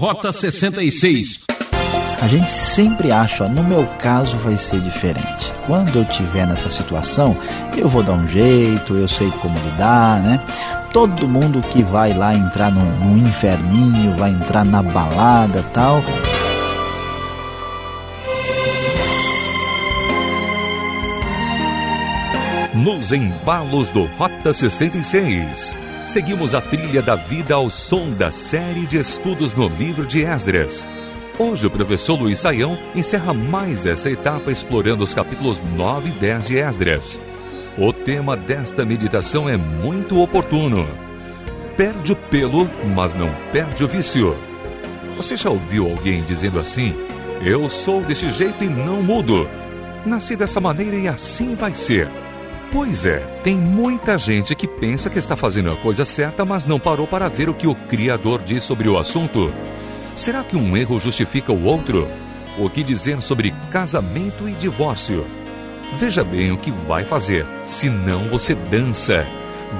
Rota 66. A gente sempre acha, ó, no meu caso vai ser diferente. Quando eu tiver nessa situação, eu vou dar um jeito, eu sei como lidar, né? Todo mundo que vai lá entrar no, no inferninho, vai entrar na balada tal. Nos embalos do Rota 66. Seguimos a trilha da vida ao som da série de estudos no livro de Esdras. Hoje o professor Luiz Saião encerra mais essa etapa explorando os capítulos 9 e 10 de Esdras. O tema desta meditação é muito oportuno. Perde o pelo, mas não perde o vício. Você já ouviu alguém dizendo assim? Eu sou desse jeito e não mudo. Nasci dessa maneira e assim vai ser. Pois é, tem muita gente que pensa que está fazendo a coisa certa, mas não parou para ver o que o Criador diz sobre o assunto. Será que um erro justifica o outro? O que dizer sobre casamento e divórcio? Veja bem o que vai fazer, senão você dança.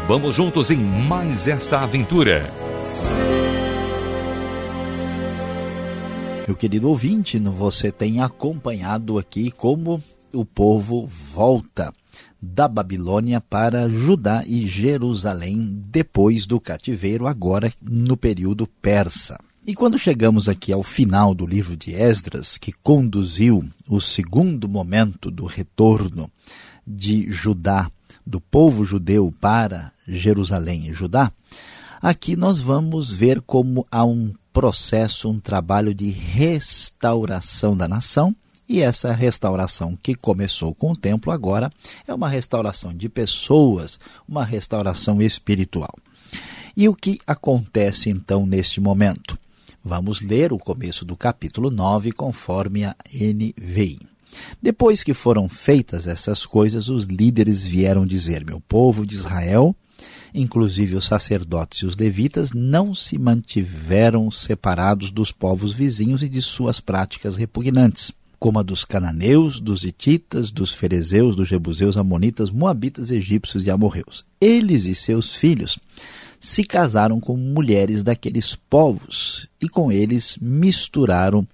Vamos juntos em mais esta aventura. Meu querido ouvinte, você tem acompanhado aqui como o povo volta da Babilônia para Judá e Jerusalém depois do cativeiro, agora no período persa. E quando chegamos aqui ao final do livro de Esdras, que conduziu o segundo momento do retorno de Judá, do povo judeu para Jerusalém e Judá, aqui nós vamos ver como há um processo, um trabalho de restauração da nação e essa restauração que começou com o templo agora é uma restauração de pessoas, uma restauração espiritual. E o que acontece então neste momento? Vamos ler o começo do capítulo 9 conforme a NVI. Depois que foram feitas essas coisas, os líderes vieram dizer: Meu povo de Israel, inclusive os sacerdotes e os levitas, não se mantiveram separados dos povos vizinhos e de suas práticas repugnantes como a dos cananeus, dos hititas, dos ferezeus, dos jebuseus, amonitas, moabitas, egípcios e amorreus. Eles e seus filhos se casaram com mulheres daqueles povos e com eles misturaram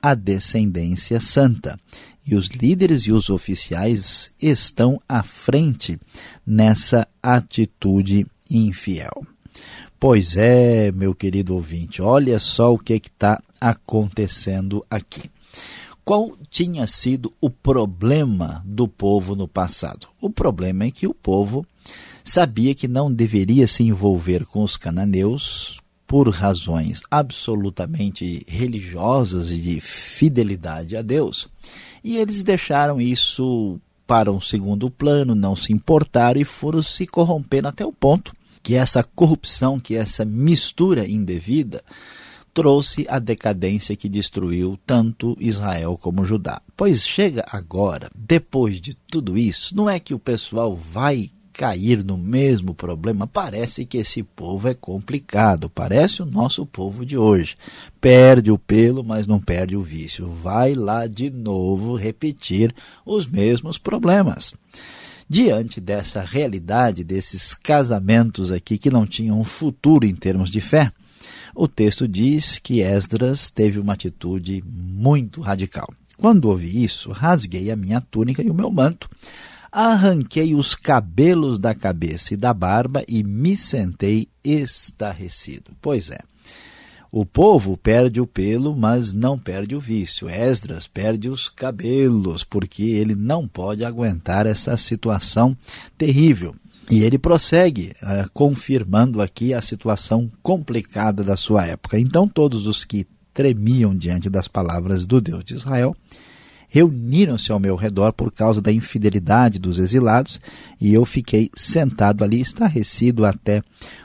a descendência santa. E os líderes e os oficiais estão à frente nessa atitude infiel. Pois é, meu querido ouvinte, olha só o que está acontecendo aqui. Qual tinha sido o problema do povo no passado? O problema é que o povo sabia que não deveria se envolver com os cananeus por razões absolutamente religiosas e de fidelidade a Deus. E eles deixaram isso para um segundo plano, não se importaram e foram se corrompendo até o ponto que essa corrupção, que essa mistura indevida, trouxe a decadência que destruiu tanto Israel como Judá. Pois chega agora, depois de tudo isso, não é que o pessoal vai cair no mesmo problema. Parece que esse povo é complicado, parece o nosso povo de hoje. Perde o pelo, mas não perde o vício. Vai lá de novo repetir os mesmos problemas. Diante dessa realidade, desses casamentos aqui que não tinham futuro em termos de fé, o texto diz que Esdras teve uma atitude muito radical. Quando ouvi isso, rasguei a minha túnica e o meu manto, arranquei os cabelos da cabeça e da barba e me sentei estarrecido. Pois é, o povo perde o pelo, mas não perde o vício. Esdras perde os cabelos, porque ele não pode aguentar essa situação terrível. E ele prossegue, uh, confirmando aqui a situação complicada da sua época. Então, todos os que tremiam diante das palavras do Deus de Israel reuniram-se ao meu redor por causa da infidelidade dos exilados, e eu fiquei sentado ali, estarrecido até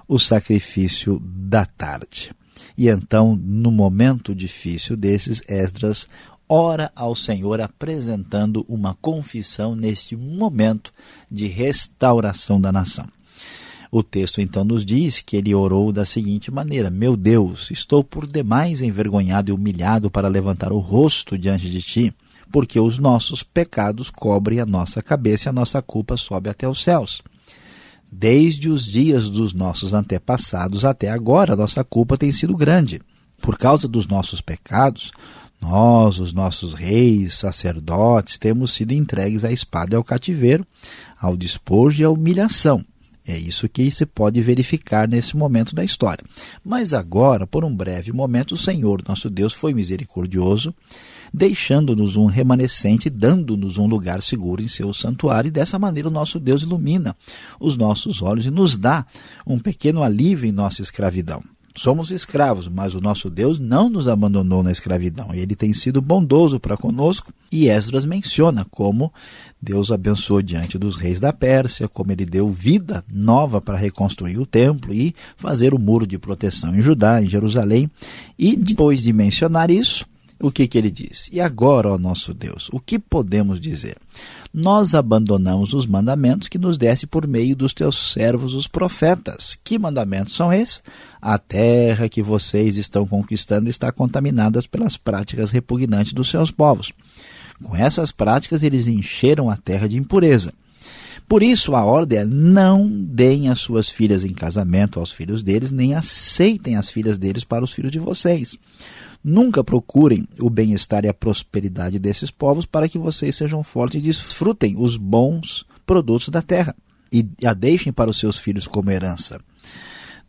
o sacrifício da tarde. E então, no momento difícil desses, Esdras ora ao Senhor apresentando uma confissão neste momento de restauração da nação. O texto então nos diz que ele orou da seguinte maneira: Meu Deus, estou por demais envergonhado e humilhado para levantar o rosto diante de ti, porque os nossos pecados cobrem a nossa cabeça e a nossa culpa sobe até os céus. Desde os dias dos nossos antepassados até agora, a nossa culpa tem sido grande Por causa dos nossos pecados, nós, os nossos reis, sacerdotes, temos sido entregues à espada e ao cativeiro, ao despojo e à humilhação. É isso que se pode verificar nesse momento da história. Mas agora, por um breve momento, o Senhor, nosso Deus, foi misericordioso, deixando-nos um remanescente, dando-nos um lugar seguro em seu santuário, e dessa maneira o nosso Deus ilumina os nossos olhos e nos dá um pequeno alívio em nossa escravidão. Somos escravos, mas o nosso Deus não nos abandonou na escravidão. Ele tem sido bondoso para conosco e Esdras menciona como Deus abençoou diante dos reis da Pérsia, como ele deu vida nova para reconstruir o templo e fazer o muro de proteção em Judá, em Jerusalém. E depois de mencionar isso, o que, que ele diz? E agora, ó nosso Deus, o que podemos dizer? Nós abandonamos os mandamentos que nos desse por meio dos teus servos, os profetas. Que mandamentos são esses? A terra que vocês estão conquistando está contaminada pelas práticas repugnantes dos seus povos. Com essas práticas, eles encheram a terra de impureza. Por isso, a ordem é: não deem as suas filhas em casamento aos filhos deles, nem aceitem as filhas deles para os filhos de vocês. Nunca procurem o bem-estar e a prosperidade desses povos para que vocês sejam fortes e desfrutem os bons produtos da terra e a deixem para os seus filhos como herança.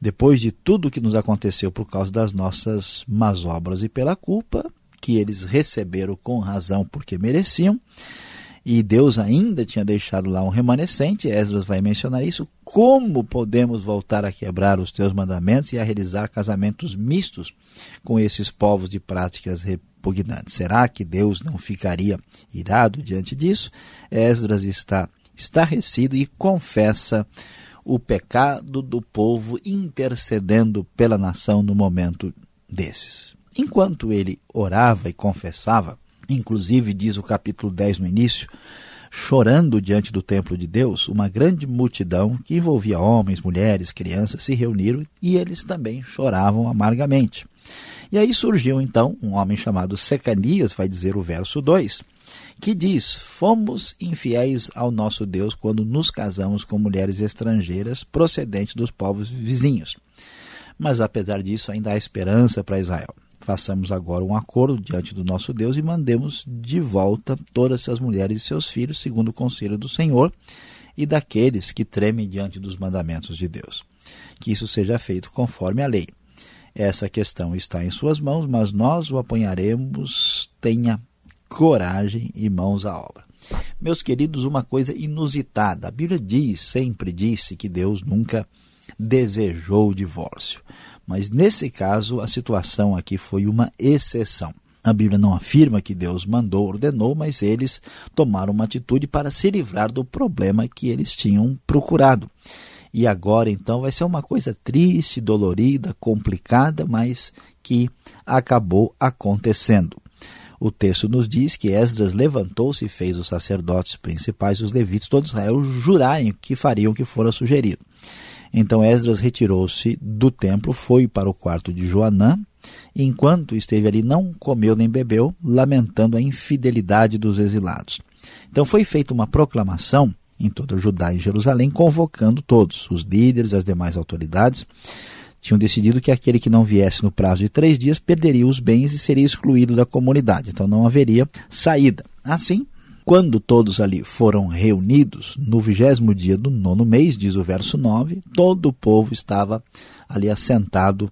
Depois de tudo o que nos aconteceu por causa das nossas más obras e pela culpa que eles receberam com razão porque mereciam, e Deus ainda tinha deixado lá um remanescente, Esdras vai mencionar isso, como podemos voltar a quebrar os teus mandamentos e a realizar casamentos mistos com esses povos de práticas repugnantes? Será que Deus não ficaria irado diante disso? Esdras está estarrecido e confessa o pecado do povo intercedendo pela nação no momento desses. Enquanto ele orava e confessava, Inclusive, diz o capítulo 10 no início, chorando diante do templo de Deus, uma grande multidão que envolvia homens, mulheres, crianças se reuniram e eles também choravam amargamente. E aí surgiu então um homem chamado Secanias, vai dizer o verso 2, que diz: Fomos infiéis ao nosso Deus quando nos casamos com mulheres estrangeiras procedentes dos povos vizinhos. Mas apesar disso, ainda há esperança para Israel façamos agora um acordo diante do nosso Deus e mandemos de volta todas essas mulheres e seus filhos, segundo o conselho do Senhor e daqueles que tremem diante dos mandamentos de Deus. Que isso seja feito conforme a lei. Essa questão está em suas mãos, mas nós o apanharemos. Tenha coragem e mãos à obra. Meus queridos, uma coisa inusitada. A Bíblia diz, sempre disse que Deus nunca desejou o divórcio. Mas nesse caso, a situação aqui foi uma exceção. A Bíblia não afirma que Deus mandou, ordenou, mas eles tomaram uma atitude para se livrar do problema que eles tinham procurado. E agora, então, vai ser uma coisa triste, dolorida, complicada, mas que acabou acontecendo. O texto nos diz que Esdras levantou-se e fez os sacerdotes principais, os levitas, todos Israel, jurarem que fariam o que fora sugerido. Então Esdras retirou-se do templo, foi para o quarto de Joanã, e enquanto esteve ali não comeu nem bebeu, lamentando a infidelidade dos exilados. Então foi feita uma proclamação em todo o Judá e Jerusalém, convocando todos, os líderes, as demais autoridades, tinham decidido que aquele que não viesse no prazo de três dias perderia os bens e seria excluído da comunidade. Então não haveria saída. Assim, quando todos ali foram reunidos, no vigésimo dia do nono mês, diz o verso 9, todo o povo estava ali assentado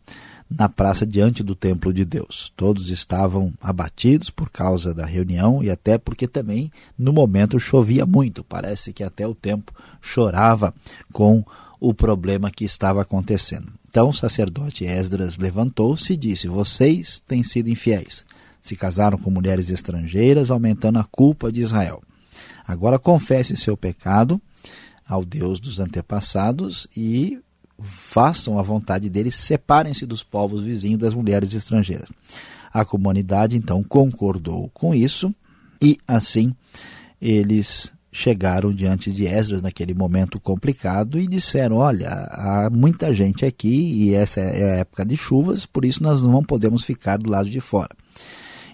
na praça diante do templo de Deus. Todos estavam abatidos por causa da reunião e até porque também no momento chovia muito. Parece que até o tempo chorava com o problema que estava acontecendo. Então o sacerdote Esdras levantou-se e disse: Vocês têm sido infiéis se casaram com mulheres estrangeiras, aumentando a culpa de Israel. Agora confessem seu pecado ao Deus dos antepassados e façam a vontade dele, separem-se dos povos vizinhos das mulheres estrangeiras. A comunidade então concordou com isso e assim eles chegaram diante de Esdras naquele momento complicado e disseram: Olha, há muita gente aqui e essa é a época de chuvas, por isso nós não podemos ficar do lado de fora.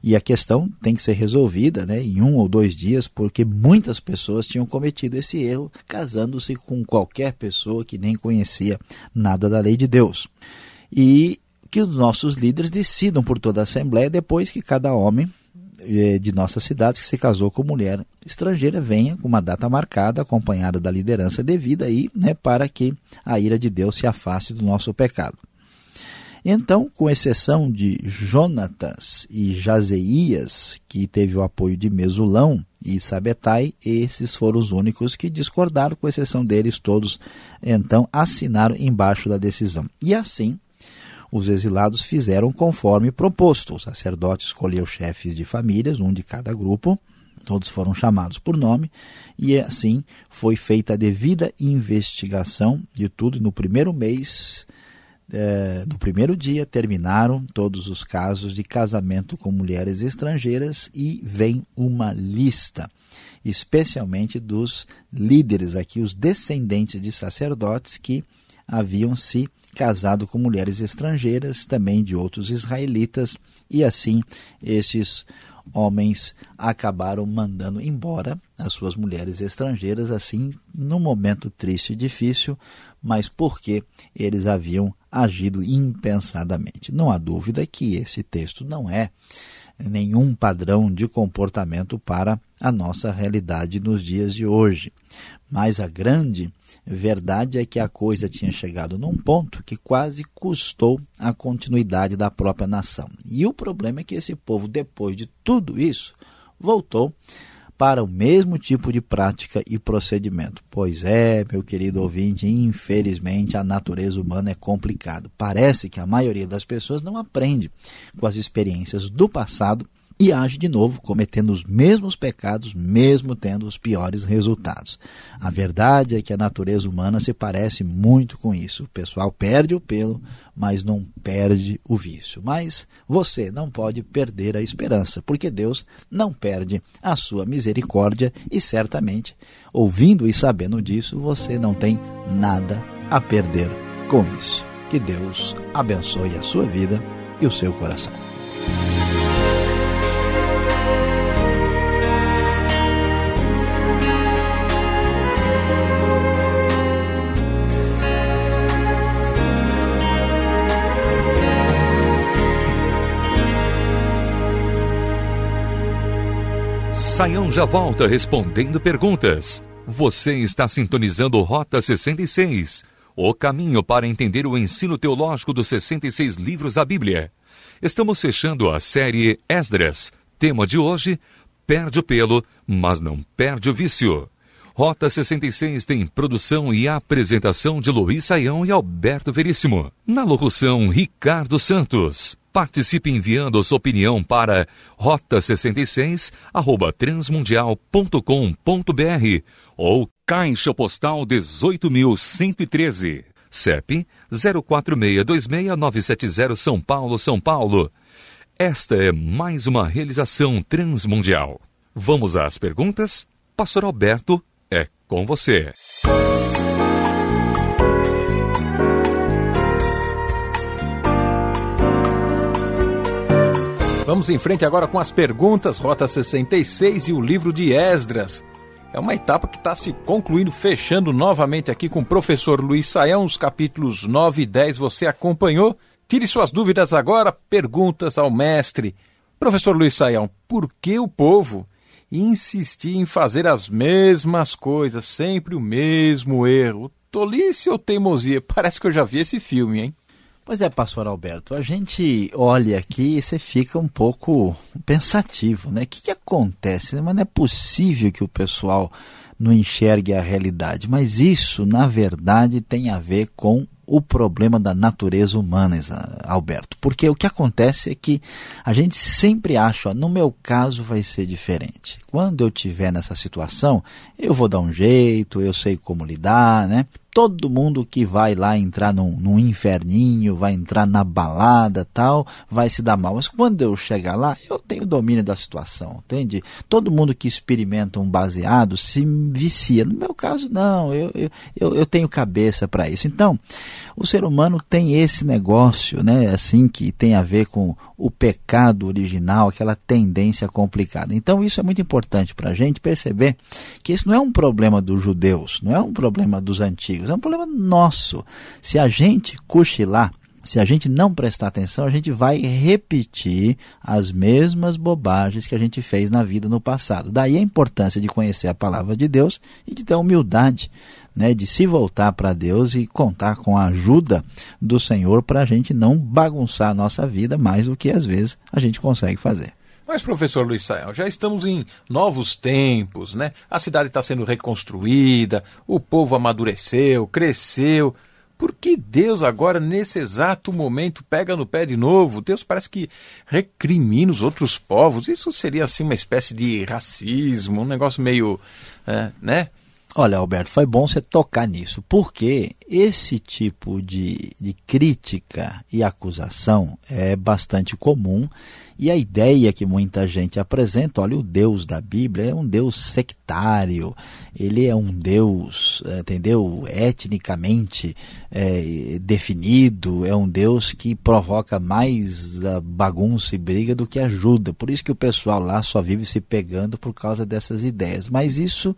E a questão tem que ser resolvida né, em um ou dois dias, porque muitas pessoas tinham cometido esse erro casando-se com qualquer pessoa que nem conhecia nada da lei de Deus. E que os nossos líderes decidam por toda a Assembleia depois que cada homem eh, de nossas cidades que se casou com mulher estrangeira venha com uma data marcada, acompanhada da liderança devida aí, né, para que a ira de Deus se afaste do nosso pecado. Então, com exceção de Jonatas e Jazeias, que teve o apoio de Mesulão e Sabetai, esses foram os únicos que discordaram, com exceção deles, todos então assinaram embaixo da decisão. E assim, os exilados fizeram conforme proposto. O sacerdote escolheu chefes de famílias, um de cada grupo, todos foram chamados por nome, e assim foi feita a devida investigação de tudo. No primeiro mês, é, no primeiro dia, terminaram todos os casos de casamento com mulheres estrangeiras e vem uma lista, especialmente dos líderes aqui, os descendentes de sacerdotes que haviam se casado com mulheres estrangeiras, também de outros israelitas, e assim esses homens acabaram mandando embora as suas mulheres estrangeiras, assim, num momento triste e difícil, mas porque eles haviam agido impensadamente. Não há dúvida que esse texto não é nenhum padrão de comportamento para a nossa realidade nos dias de hoje. Mas a grande verdade é que a coisa tinha chegado num ponto que quase custou a continuidade da própria nação. E o problema é que esse povo, depois de tudo isso, voltou para o mesmo tipo de prática e procedimento. Pois é, meu querido ouvinte, infelizmente a natureza humana é complicado. Parece que a maioria das pessoas não aprende com as experiências do passado e age de novo cometendo os mesmos pecados, mesmo tendo os piores resultados. A verdade é que a natureza humana se parece muito com isso. O pessoal perde o pelo, mas não perde o vício. Mas você não pode perder a esperança, porque Deus não perde a sua misericórdia e certamente, ouvindo e sabendo disso, você não tem nada a perder com isso. Que Deus abençoe a sua vida e o seu coração. Saião já volta respondendo perguntas. Você está sintonizando Rota 66, o caminho para entender o ensino teológico dos 66 livros da Bíblia. Estamos fechando a série Esdras. Tema de hoje: perde o pelo, mas não perde o vício. Rota 66 tem produção e apresentação de Luiz Saião e Alberto Veríssimo. Na locução, Ricardo Santos. Participe enviando sua opinião para rota66 arroba transmundial.com.br ou Caixa Postal 18.113. CEP 04626970 São Paulo, São Paulo. Esta é mais uma realização transmundial. Vamos às perguntas? Pastor Alberto é com você. Vamos em frente agora com as perguntas, Rota 66 e o livro de Esdras. É uma etapa que está se concluindo, fechando novamente aqui com o professor Luiz Saião, os capítulos 9 e 10 você acompanhou. Tire suas dúvidas agora, perguntas ao mestre. Professor Luiz Saião, por que o povo insistia em fazer as mesmas coisas, sempre o mesmo erro? Tolice ou teimosia? Parece que eu já vi esse filme, hein? Pois é, pastor Alberto, a gente olha aqui e você fica um pouco pensativo, né? O que, que acontece? Mas não é possível que o pessoal não enxergue a realidade. Mas isso, na verdade, tem a ver com o problema da natureza humana, Alberto. Porque o que acontece é que a gente sempre acha, ó, no meu caso vai ser diferente. Quando eu tiver nessa situação, eu vou dar um jeito, eu sei como lidar, né? Todo mundo que vai lá entrar num, num, inferninho, vai entrar na balada tal, vai se dar mal. Mas quando eu chegar lá, eu tenho domínio da situação, entende? Todo mundo que experimenta um baseado se vicia. No meu caso, não, eu, eu, eu tenho cabeça para isso. Então, o ser humano tem esse negócio, né, assim, que tem a ver com o pecado original, aquela tendência complicada. Então, isso é muito importante para a gente perceber que isso não é um problema dos judeus, não é um problema dos antigos, é um problema nosso. Se a gente cochilar, se a gente não prestar atenção, a gente vai repetir as mesmas bobagens que a gente fez na vida no passado. Daí a importância de conhecer a palavra de Deus e de ter humildade, né, de se voltar para Deus e contar com a ajuda do Senhor para a gente não bagunçar a nossa vida mais do que às vezes a gente consegue fazer. Mas, professor Luiz Sael, já estamos em novos tempos, né? A cidade está sendo reconstruída, o povo amadureceu, cresceu. Por que Deus agora, nesse exato momento, pega no pé de novo? Deus parece que recrimina os outros povos. Isso seria assim uma espécie de racismo, um negócio meio. É, né? Olha, Alberto, foi bom você tocar nisso, porque esse tipo de, de crítica e acusação é bastante comum e a ideia que muita gente apresenta, olha, o Deus da Bíblia é um Deus sectário, ele é um Deus, eh, entendeu, etnicamente é, definido, é um Deus que provoca mais bagunça e briga do que ajuda. Por isso que o pessoal lá só vive se pegando por causa dessas ideias. Mas isso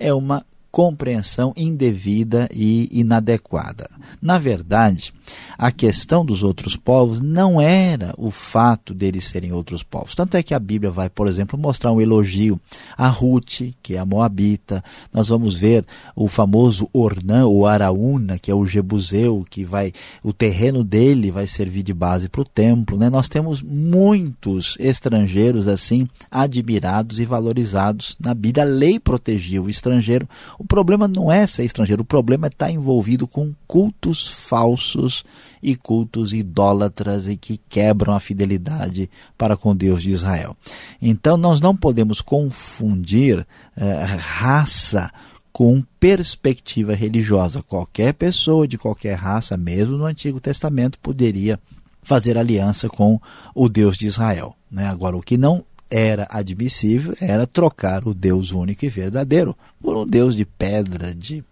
é uma compreensão indevida e inadequada. Na verdade, a questão dos outros povos não era o fato deles serem outros povos. Tanto é que a Bíblia vai, por exemplo, mostrar um elogio a Ruth, que é a Moabita. Nós vamos ver o famoso Ornã, ou Araúna, que é o Jebuseu, que vai, o terreno dele vai servir de base para o templo. Né? Nós temos muitos estrangeiros assim admirados e valorizados na Bíblia. A lei protegia o estrangeiro. O problema não é ser estrangeiro, o problema é estar envolvido com cultos falsos e cultos idólatras e que quebram a fidelidade para com Deus de Israel. Então nós não podemos confundir eh, raça com perspectiva religiosa. Qualquer pessoa de qualquer raça, mesmo no Antigo Testamento, poderia fazer aliança com o Deus de Israel. Né? Agora, o que não era admissível era trocar o Deus único e verdadeiro por um Deus de pedra, de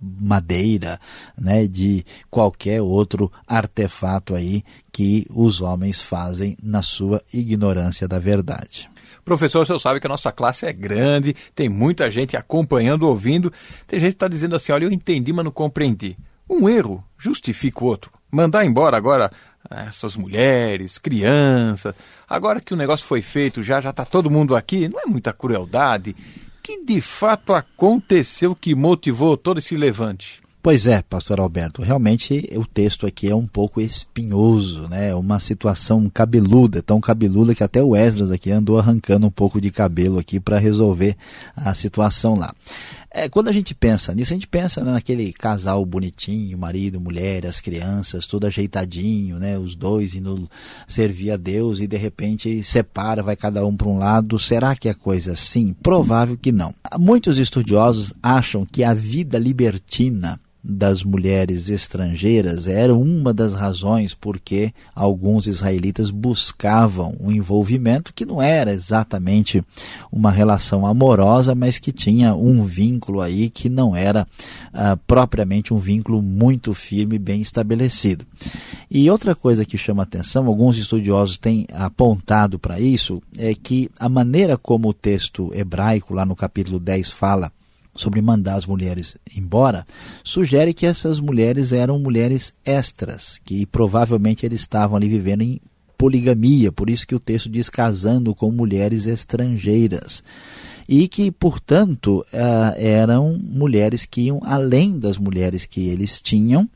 madeira, né, de qualquer outro artefato aí que os homens fazem na sua ignorância da verdade. Professor, o senhor sabe que a nossa classe é grande, tem muita gente acompanhando, ouvindo. Tem gente que está dizendo assim: olha, eu entendi, mas não compreendi. Um erro justifica o outro. Mandar embora agora essas mulheres, crianças. Agora que o negócio foi feito, já já está todo mundo aqui, não é muita crueldade? Que de fato aconteceu que motivou todo esse levante? Pois é, pastor Alberto, realmente o texto aqui é um pouco espinhoso, né? Uma situação cabeluda, tão cabeluda que até o Esdras aqui andou arrancando um pouco de cabelo aqui para resolver a situação lá. É, quando a gente pensa nisso, a gente pensa naquele casal bonitinho, marido, mulher, as crianças, tudo ajeitadinho, né? Os dois indo servir a Deus e de repente separa, vai cada um para um lado. Será que é coisa assim? Provável que não. Muitos estudiosos acham que a vida libertina das mulheres estrangeiras era uma das razões porque alguns israelitas buscavam um envolvimento que não era exatamente uma relação amorosa, mas que tinha um vínculo aí que não era ah, propriamente um vínculo muito firme, bem estabelecido. E outra coisa que chama atenção, alguns estudiosos têm apontado para isso, é que a maneira como o texto hebraico, lá no capítulo 10, fala sobre mandar as mulheres embora, sugere que essas mulheres eram mulheres extras, que provavelmente eles estavam ali vivendo em poligamia, por isso que o texto diz casando com mulheres estrangeiras. E que, portanto, uh, eram mulheres que iam além das mulheres que eles tinham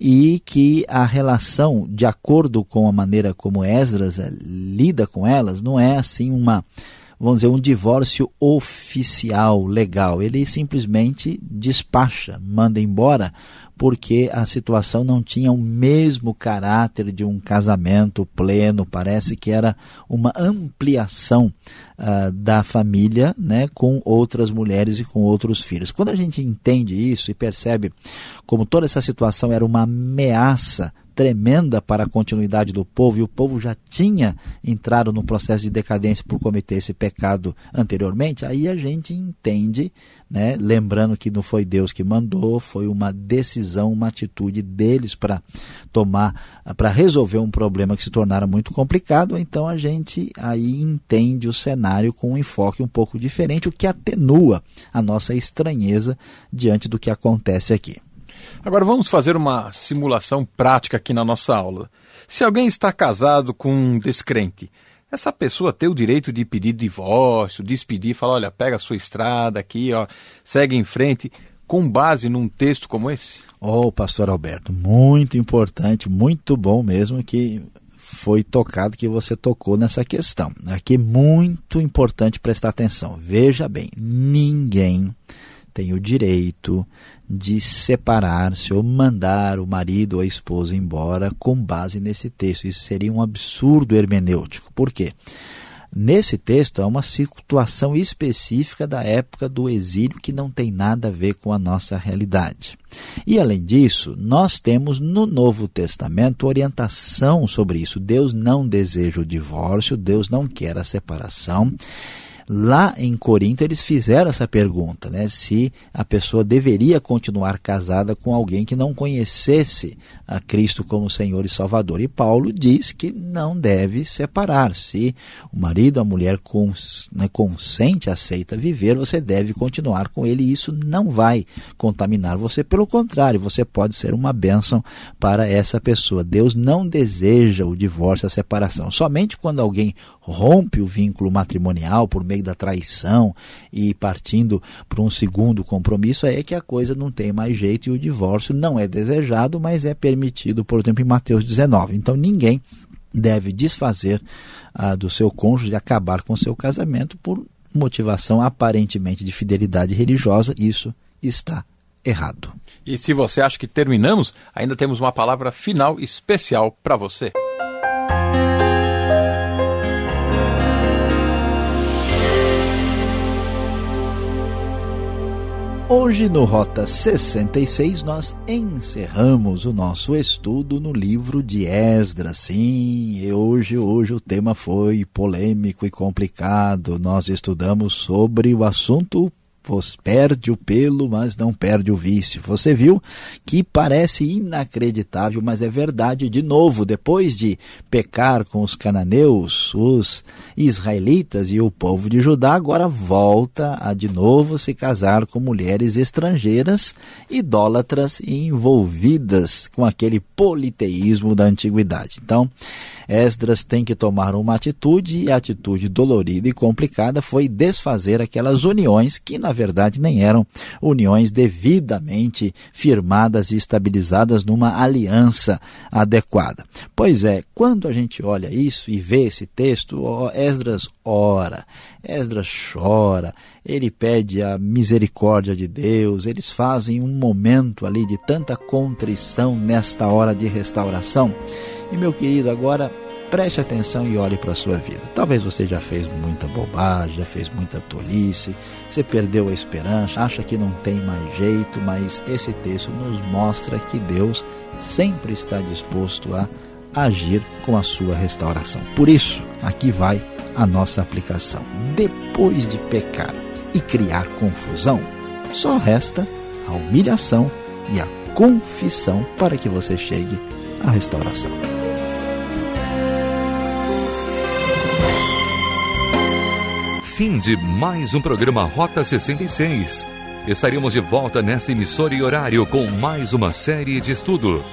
e que a relação, de acordo com a maneira como Esdras uh, lida com elas, não é assim uma vamos dizer, um divórcio oficial, legal. Ele simplesmente despacha, manda embora, porque a situação não tinha o mesmo caráter de um casamento pleno, parece que era uma ampliação uh, da família né, com outras mulheres e com outros filhos. Quando a gente entende isso e percebe como toda essa situação era uma ameaça tremenda para a continuidade do povo, e o povo já tinha entrado no processo de decadência por cometer esse pecado anteriormente, aí a gente entende, né, lembrando que não foi Deus que mandou, foi uma decisão, uma atitude deles para tomar, para resolver um problema que se tornara muito complicado, então a gente aí entende o cenário com um enfoque um pouco diferente, o que atenua a nossa estranheza diante do que acontece aqui. Agora vamos fazer uma simulação prática aqui na nossa aula. Se alguém está casado com um descrente, essa pessoa tem o direito de pedir divórcio, despedir, falar, olha, pega a sua estrada aqui, ó, segue em frente, com base num texto como esse? Oh, pastor Alberto, muito importante, muito bom mesmo que foi tocado, que você tocou nessa questão. Aqui é muito importante prestar atenção. Veja bem, ninguém tem o direito de separar-se ou mandar o marido ou a esposa embora com base nesse texto. Isso seria um absurdo hermenêutico. Por quê? Nesse texto há uma situação específica da época do exílio que não tem nada a ver com a nossa realidade. E além disso, nós temos no Novo Testamento orientação sobre isso. Deus não deseja o divórcio, Deus não quer a separação. Lá em Corinto eles fizeram essa pergunta, né, se a pessoa deveria continuar casada com alguém que não conhecesse a Cristo como Senhor e Salvador. E Paulo diz que não deve separar. Se o marido, a mulher cons, né, consente, aceita viver, você deve continuar com ele e isso não vai contaminar você. Pelo contrário, você pode ser uma bênção para essa pessoa. Deus não deseja o divórcio, a separação. Somente quando alguém rompe o vínculo matrimonial por meio da traição e partindo para um segundo compromisso, é que a coisa não tem mais jeito e o divórcio não é desejado, mas é permitido, por exemplo, em Mateus 19. Então ninguém deve desfazer ah, do seu cônjuge, acabar com seu casamento por motivação aparentemente de fidelidade religiosa. Isso está errado. E se você acha que terminamos, ainda temos uma palavra final especial para você. Hoje no Rota 66 nós encerramos o nosso estudo no livro de Esdras. Sim, e hoje hoje o tema foi polêmico e complicado. Nós estudamos sobre o assunto perde o pelo, mas não perde o vício. Você viu que parece inacreditável, mas é verdade. De novo, depois de pecar com os cananeus, os israelitas e o povo de Judá, agora volta a de novo se casar com mulheres estrangeiras, idólatras e envolvidas com aquele politeísmo da antiguidade. Então, Esdras tem que tomar uma atitude, e a atitude dolorida e complicada foi desfazer aquelas uniões que, na verdade, nem eram uniões devidamente firmadas e estabilizadas numa aliança adequada. Pois é, quando a gente olha isso e vê esse texto, Esdras ora, Esdras chora, ele pede a misericórdia de Deus, eles fazem um momento ali de tanta contrição nesta hora de restauração. E meu querido, agora preste atenção e olhe para a sua vida. Talvez você já fez muita bobagem, já fez muita tolice, você perdeu a esperança, acha que não tem mais jeito, mas esse texto nos mostra que Deus sempre está disposto a agir com a sua restauração. Por isso, aqui vai a nossa aplicação. Depois de pecar e criar confusão, só resta a humilhação e a confissão para que você chegue à restauração. Fim de mais um programa Rota 66. Estaremos de volta nesta emissora e horário com mais uma série de estudo.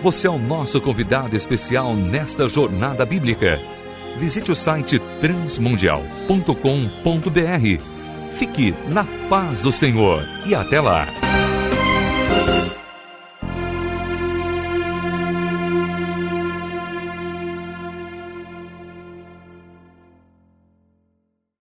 Você é o nosso convidado especial nesta jornada bíblica. Visite o site transmundial.com.br. Fique na paz do Senhor e até lá.